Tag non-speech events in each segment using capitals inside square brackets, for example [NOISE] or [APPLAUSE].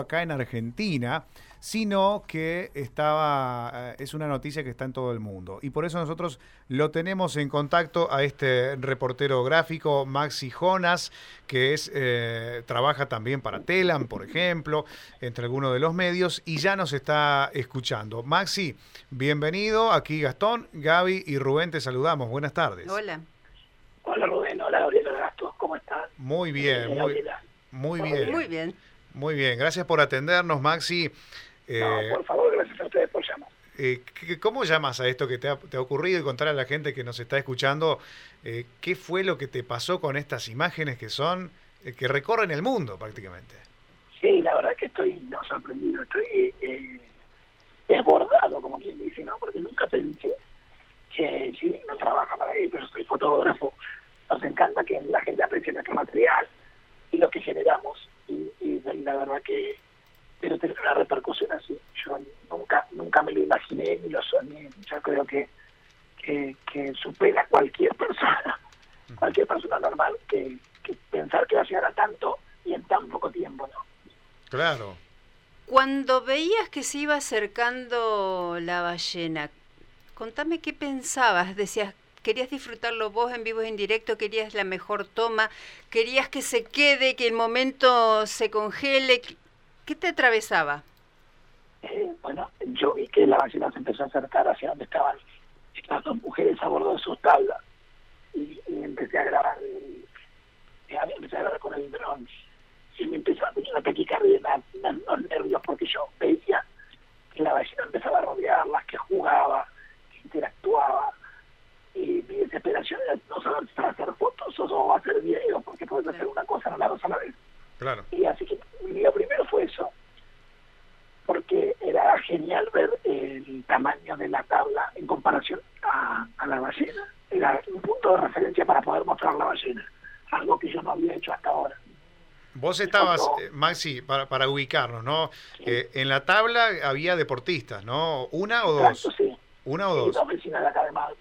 acá en Argentina, sino que estaba eh, es una noticia que está en todo el mundo. Y por eso nosotros lo tenemos en contacto a este reportero gráfico Maxi Jonas que es eh, trabaja también para Telam por ejemplo entre algunos de los medios y ya nos está escuchando. Maxi bienvenido. Aquí Gastón Gaby y Rubén te saludamos. Buenas tardes. Hola. Hola Rubén. Hola Gabriela Gastón cómo estás muy bien muy, muy bien. muy bien muy bien, gracias por atendernos, Maxi. Eh, no, por favor, gracias a ustedes por llamar. Eh, ¿Cómo llamas a esto que te ha, ocurrido y contar a la gente que nos está escuchando eh, qué fue lo que te pasó con estas imágenes que son, eh, que recorren el mundo prácticamente? Sí, la verdad que estoy no, sorprendido, estoy eh, desbordado, como quien dice, ¿no? Porque nunca pensé que si no trabaja para ahí, pero soy fotógrafo, nos encanta que la gente aprecie nuestro material y lo que generamos y, la verdad que pero tener una repercusión así. Yo nunca nunca me lo imaginé ni lo soñé. Yo creo que que, supera cualquier persona cualquier persona normal que, pensar que va a llegar a tanto y en tan poco tiempo no claro. Cuando veías que se iba acercando la ballena contame qué pensabas. Decías querías disfrutarlo vos en vivo y en directo, querías la mejor toma, querías que se quede, que el momento se congele. ¿Qué te atravesaba? Eh, bueno, yo vi que la ballena se empezó a acercar hacia donde estaban estas dos mujeres a bordo de sus tablas y, empecé a grabar y, empecé a grabar con el dron y me empezó a tener una taquicardia, los nervios porque yo veía que la ballena empezaba a rodearlas, que jugaba, que interactuaba y mi desesperación era no saber si hacer fotos o hacer videos, porque puedes hacer una cosa, no la dos a la vez. Claro. Y así que lo primero fue eso, porque era genial ver el tamaño de la tabla en comparación a, la ballena. Era un punto de referencia para poder mostrar la ballena, algo que yo no había hecho hasta ahora. Vos estabas, eh, Maxi, para, para ubicarnos, ¿no? Eh, en la tabla había deportistas, ¿no? ¿Una o dos? sí. ¿Una o dos? vecinas de acá de Madrid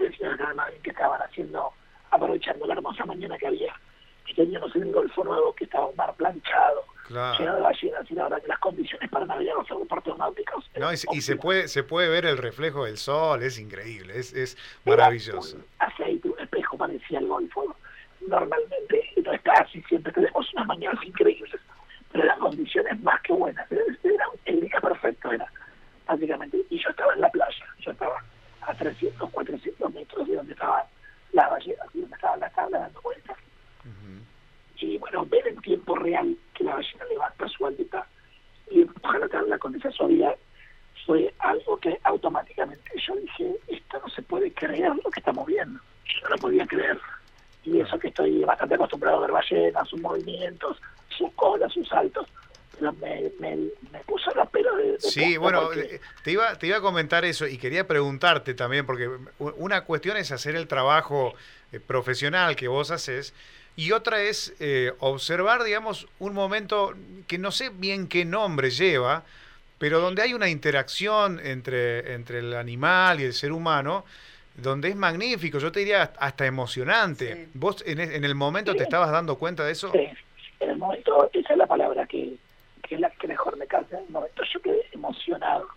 vecinos acá de Madrid que estaban haciendo, aprovechando la hermosa mañana que había, que teníamos en el Golfo Nuevo, que estaba un mar planchado, lleno de ballenas, y la verdad que las condiciones para navegar los aeropuertos náuticos... No, y, se puede se puede ver el reflejo del sol, es increíble, es, es maravilloso. Un aceite, un espejo parecía el Golfo. Normalmente no está así, siempre tenemos unas mañanas increíbles, pero las condiciones más que buenas. Era el día perfecto, era básicamente. Y yo estaba en la playa, yo estaba a 300, 400 metros de donde estaban las ballenas, donde estaban las tablas dando vueltas. Y bueno, ver en tiempo real que la ballena levanta su aleta y empuja la tabla con esa suavidad fue algo que automáticamente yo dije, esto no se puede creer lo que estamos viendo. Yo no lo podía creer. Y eso que estoy bastante acostumbrado a ver ballenas, sus movimientos, sus colas, sus saltos, me, me, puso la de, Sí, bueno, eh, te, iba, te iba a comentar eso y quería preguntarte también, porque una cuestión es hacer el trabajo eh, profesional que vos haces y otra es eh, observar, digamos, un momento que no sé bien qué nombre lleva, pero donde hay una interacción entre, entre el animal y el ser humano, donde es magnífico, yo te diría hasta emocionante. ¿Vos en, en, el momento te estabas dando cuenta de eso? Sí, en el momento, esa es la palabra que, que es la que mejor me calza en el momento. Yo quedé emocionado,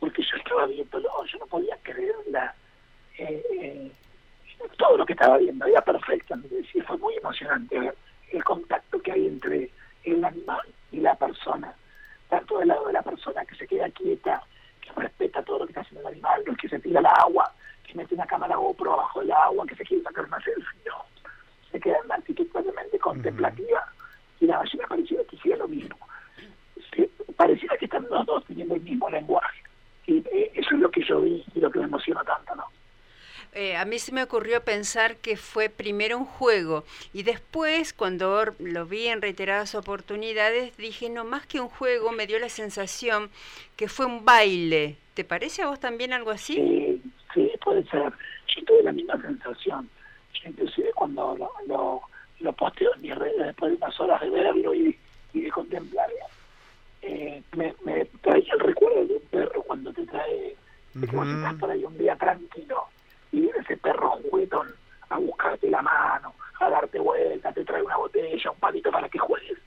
porque yo estaba viéndolo, yo no podía creer la, eh, eh, todo lo que estaba viendo, era perfecto, fue muy emocionante ver el contacto que hay entre el animal y la persona, tanto del lado de la persona que se queda quieta, que respeta todo lo que está haciendo el animal, el que se tira al agua, que mete una cámara GoPro abajo del agua, que se quiere sacar una selfie, no, se queda en una actitud totalmente contemplativa y la ballena parecía que hiciera lo mismo pareciera que están los dos teniendo el mismo lenguaje. Y eh, eso es lo que yo vi y lo que me emociona tanto, ¿no? Eh, a mí se me ocurrió pensar que fue primero un juego y después, cuando lo vi en reiteradas oportunidades, dije, no, más que un juego, me dio la sensación que fue un baile. ¿Te parece a vos también algo así? Sí, sí puede ser. Yo tuve la misma sensación. Yo inclusive cuando lo, lo, lo posteo en mis redes después de unas horas de verlo y, y de contemplarlo, eh, me, me, traía el recuerdo de un perro cuando te trae, uh como si estás por ahí un día tranquilo y viene ese perro juguetón a buscarte la mano, a darte vuelta, te trae una botella, un palito para que juegues.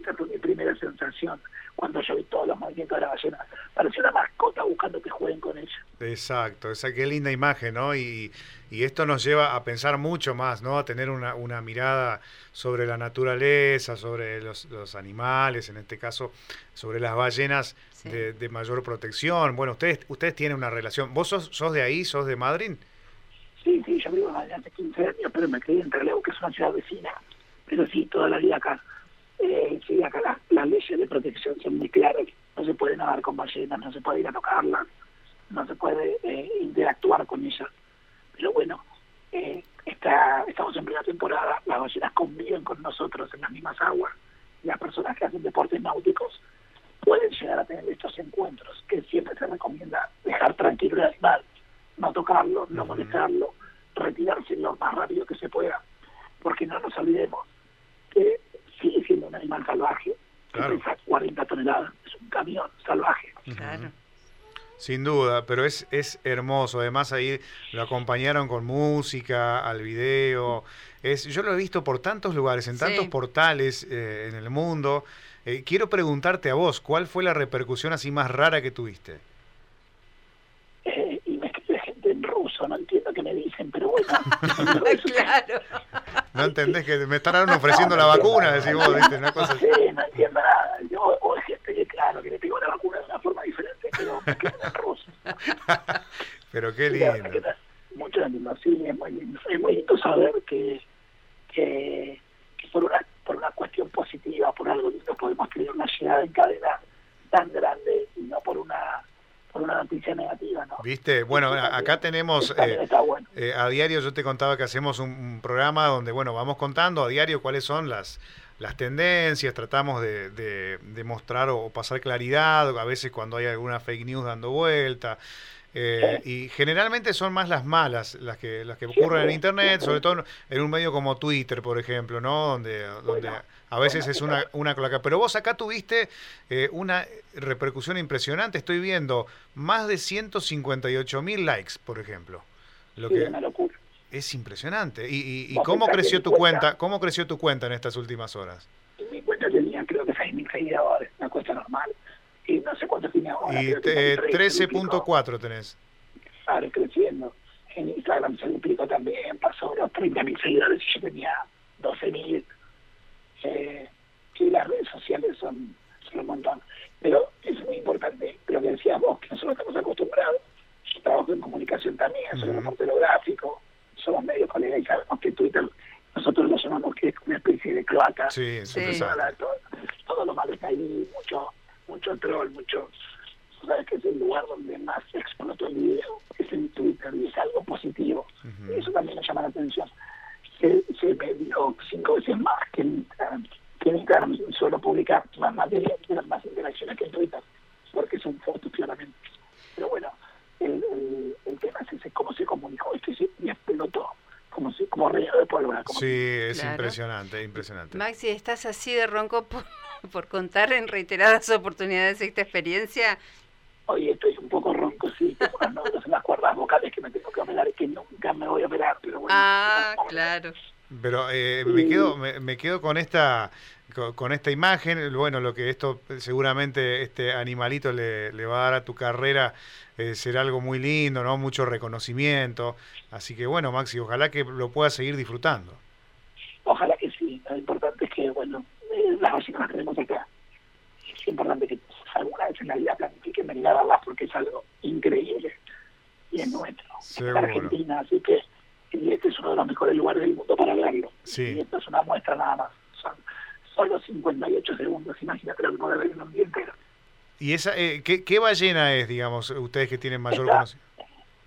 Esa fue mi primera sensación. cuando yo vi todos los movimientos de la ballena. Parecía una mascota buscando que jueguen con ella. Exacto, esa qué linda imagen, ¿no? Y, y esto nos lleva a pensar mucho más, ¿no? A tener una, una mirada sobre la naturaleza, sobre los, los, animales, en este caso, sobre las ballenas Sí. de, de mayor protección. Bueno, ustedes ustedes tienen una relación. ¿Vos sos, sos de ahí, sos de Madrid? Sí, sí, yo vivo hace 15 años, pero me crié en Trelew, que es una ciudad vecina. Pero sí, toda la vida acá. Eh, sí, acá las, las leyes de protección son muy claras. No se puede nadar con ballenas, no se puede ir a tocarlas, no se puede eh, interactuar con ellas. Pero bueno, eh, está, estamos en plena temporada, las ballenas conviven con nosotros en las mismas aguas. Las personas que hacen deportes náuticos pueden llegar a tener estos encuentros, que siempre se recomienda dejar tranquilo el animal, no tocarlo, no molestarlo, retirarse lo más rápido que se pueda, porque no nos olvidemos que animal salvaje, que Claro. pesa 40 toneladas, es un camión salvaje. Claro. Sin duda, pero es, es hermoso. Además ahí lo acompañaron con música, al video. Es, yo lo he visto por tantos lugares, en Sí. tantos portales eh, en el mundo. Eh, quiero preguntarte a vos, ¿cuál fue la repercusión así más rara que tuviste? Eh, y me escribe gente en ruso, no entiendo qué me dicen, pero bueno. [LAUGHS] [LAUGHS] claro. ¿No entendés que me están ofreciendo la vacuna? Decís vos, ¿viste? Una cosa sé, no entiendo nada. Yo, o gente que, claro, que le pegó la vacuna de una forma diferente, pero quedo en ruso. Pero qué Sí, lindo. que Mucho ánimo, sí, es muy lindo. Es muy lindo saber que, que, que por, una, por una cuestión positiva, por algo lindo, podemos tener una llegada en cadena tan grande y no por una por una noticia negativa, ¿no? ¿Viste? Bueno, acá tenemos... eh, está bueno. Eh, a diario yo te contaba que hacemos un, un programa donde, bueno, vamos contando a diario cuáles son las, las tendencias, tratamos de, de- de mostrar o pasar claridad, a veces cuando hay alguna fake news dando vuelta. Eh, y generalmente son más las malas las que las que ocurren en internet, sobre todo en un medio como Twitter, por ejemplo, ¿no? Donde, donde a veces es una, una cloaca. Pero vos acá tuviste eh, una repercusión impresionante. Estoy viendo más de 158 mil likes, por ejemplo. Lo que, una locura. es impresionante. ¿Y, y- y cómo creció tu cuenta- cuenta? ¿Cómo creció tu cuenta en estas últimas horas? Mi cuenta tenía creo que 6.000 seguidores, una cuesta normal. Y no sé cuánto tenía ahora. Y que eh, con 13 y pico. 13.4 tenés. Claro, creciendo. En Instagram se duplicó también, pasó los 30.000 seguidores y yo tenía 12.000. Eh, sí, las redes sociales son, son un montón. Pero es muy importante lo que decías vos, que nosotros estamos acostumbrados. Yo trabajo en comunicación también, soy Ujú. reportero gráfico, somos medio colegas y sabemos que Twitter, nosotros lo llamamos que es una especie de cloaca. Sí, Sí. Todo, todo lo malo está ahí, mucho, troll, mucho... Sabes que es el lugar donde más explotó el video, es en Twitter, y es algo positivo. Y eso también nos llama la atención. Se, se me dio cinco veces más que en Instagram. Que en Instagram suelo publicar más material, más interacciones que en Twitter, porque son fotos claramente. Pero bueno, el, el, el tema es ese, cómo se comunicó esto y se y explotó, como, si, como relleno de pólvora. Como Sí, es Claro. impresionante, impresionante. Maxi, ¿estás así de ronco por, [LAUGHS] por contar en reiteradas oportunidades esta experiencia? Oye, estoy un poco ronco, sí, tengo unas nódulos en las cuerdas vocales que me tengo que operar que nunca me voy a operar, pero bueno. Ah, vamos a ver. claro. Pero eh, me quedo me, me quedo con esta con, esta imagen. Bueno, lo que esto seguramente este animalito le, le va a dar a tu carrera eh, será algo muy lindo, ¿no? Mucho reconocimiento. Así que bueno, Maxi, ojalá que lo puedas seguir disfrutando. Ojalá que sí. Lo importante es que, bueno, las ballenas las tenemos acá. Es importante que alguna vez en la vida planifiquen venir a verlas porque es algo increíble y es nuestro. Es Seguro. Argentina, así que y este es uno de los mejores lugares del mundo para verlo. Sí. Y esto es una muestra nada más. Son solo 58 segundos. Imagínate lo que puede ver en un día entero. ¿Y esa eh, ¿qué, qué ballena es, digamos, ustedes que tienen mayor Esta- conocimiento?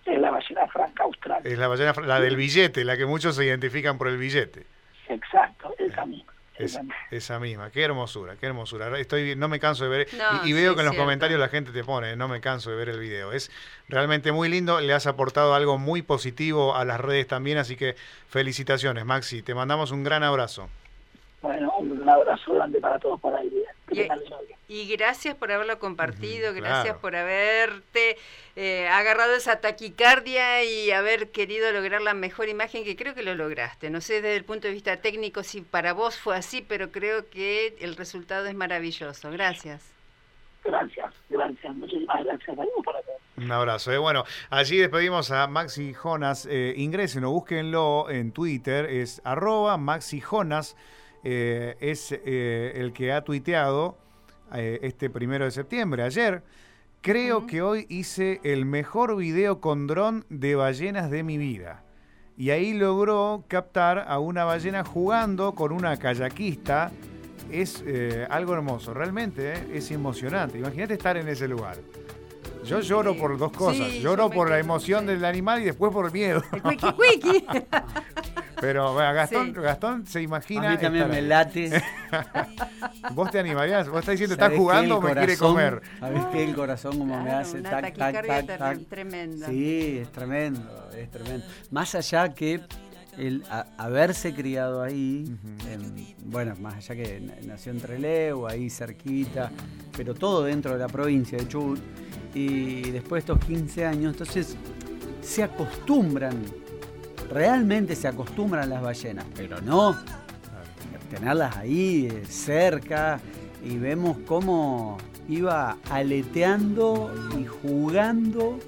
Es la ballena franca austral. Es la ballena, la del billete, la que muchos se identifican por el billete. Exacto, esa misma. Es- esa misma. esa misma, qué hermosura, qué hermosura. Estoy, no me canso de ver, No, y, y veo sí, que en los cierto. comentarios la gente te pone, no me canso de ver el video. Es realmente muy lindo, le has aportado algo muy positivo a las redes también, así que felicitaciones, Maxi. Te mandamos un gran abrazo. Bueno, un abrazo grande para todos por ahí. Y, gracias por haberlo compartido, gracias por haberte eh, agarrado esa taquicardia y haber querido lograr la mejor imagen que creo que lo lograste. No sé desde el punto de vista técnico si para vos fue así, pero creo que el resultado es maravilloso. Gracias. Gracias, gracias, muchísimas gracias. Un abrazo. Eh. Bueno, allí despedimos a Maxi Jonas. Eh, ingresen o búsquenlo en Twitter. Es arroba Maxi Jonas. Eh, es eh, el que ha tuiteado este primero de septiembre, ayer. Creo que hoy hice el mejor video con dron de ballenas de mi vida. Y ahí logró captar a una ballena jugando con una kayakista es eh, algo hermoso, realmente eh, es emocionante. Imagínate estar en ese lugar. Yo lloro por dos cosas. lloro por la emoción del animal y después por el miedo. [LAUGHS] Pero Gastón, Gastón se imagina. A mí también me late. [LAUGHS] ¿Vos te animarías? ¿Vos estás diciendo, estás jugando o me quiere comer? ¿Sabés que el corazón como me hace? Una tac, tac, tac, tac. Tremenda. Sí, es tremendo, es tremendo. Más allá que el haberse criado ahí, bueno, más allá que nació en Trelew, ahí cerquita, pero todo dentro de la provincia de Chubut, y después de estos 15 años, entonces se acostumbran, realmente se acostumbran las ballenas, pero no tenerlas ahí eh, cerca y vemos cómo iba aleteando y jugando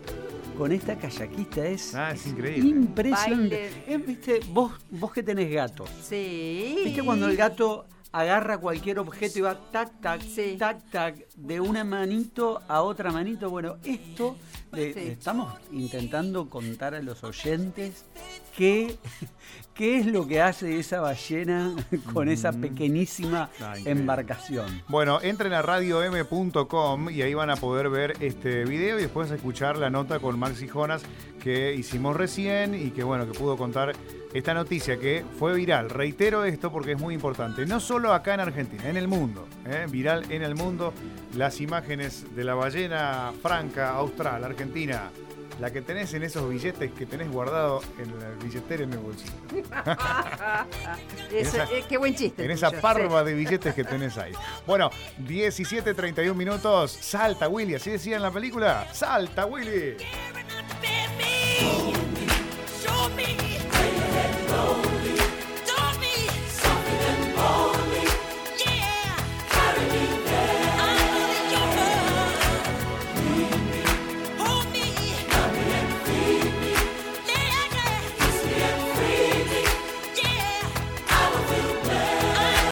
con esta kayakista es, ah, es increíble. impresionante. ¿Viste? Vos, vos que tenés gato. Sí. ¿Viste cuando el gato agarra cualquier objeto y va tac, tac, tac, tac, de una manito a otra manito? Bueno, esto estamos intentando contar a los oyentes qué, qué es lo que hace esa ballena con esa pequeñísima embarcación. Bueno, entren a radiom.com y ahí van a poder ver este video y después escuchar la nota con Maxi Jonas que hicimos recién y que bueno, que pudo contar esta noticia que fue viral. Reitero esto porque es muy importante. No solo acá en Argentina, en el mundo. ¿eh? Viral en el mundo. Las imágenes de la ballena franca austral, argentina. La que tenés en esos billetes que tenés guardado en el billetero en el bolsillo. [LAUGHS] Eh, qué buen chiste. En esa parva de billetes que tenés ahí. Bueno, 17.31 minutos. Salta, Willy. Así decía en la película. Salta, Willy. Show me. Show me. Way to go.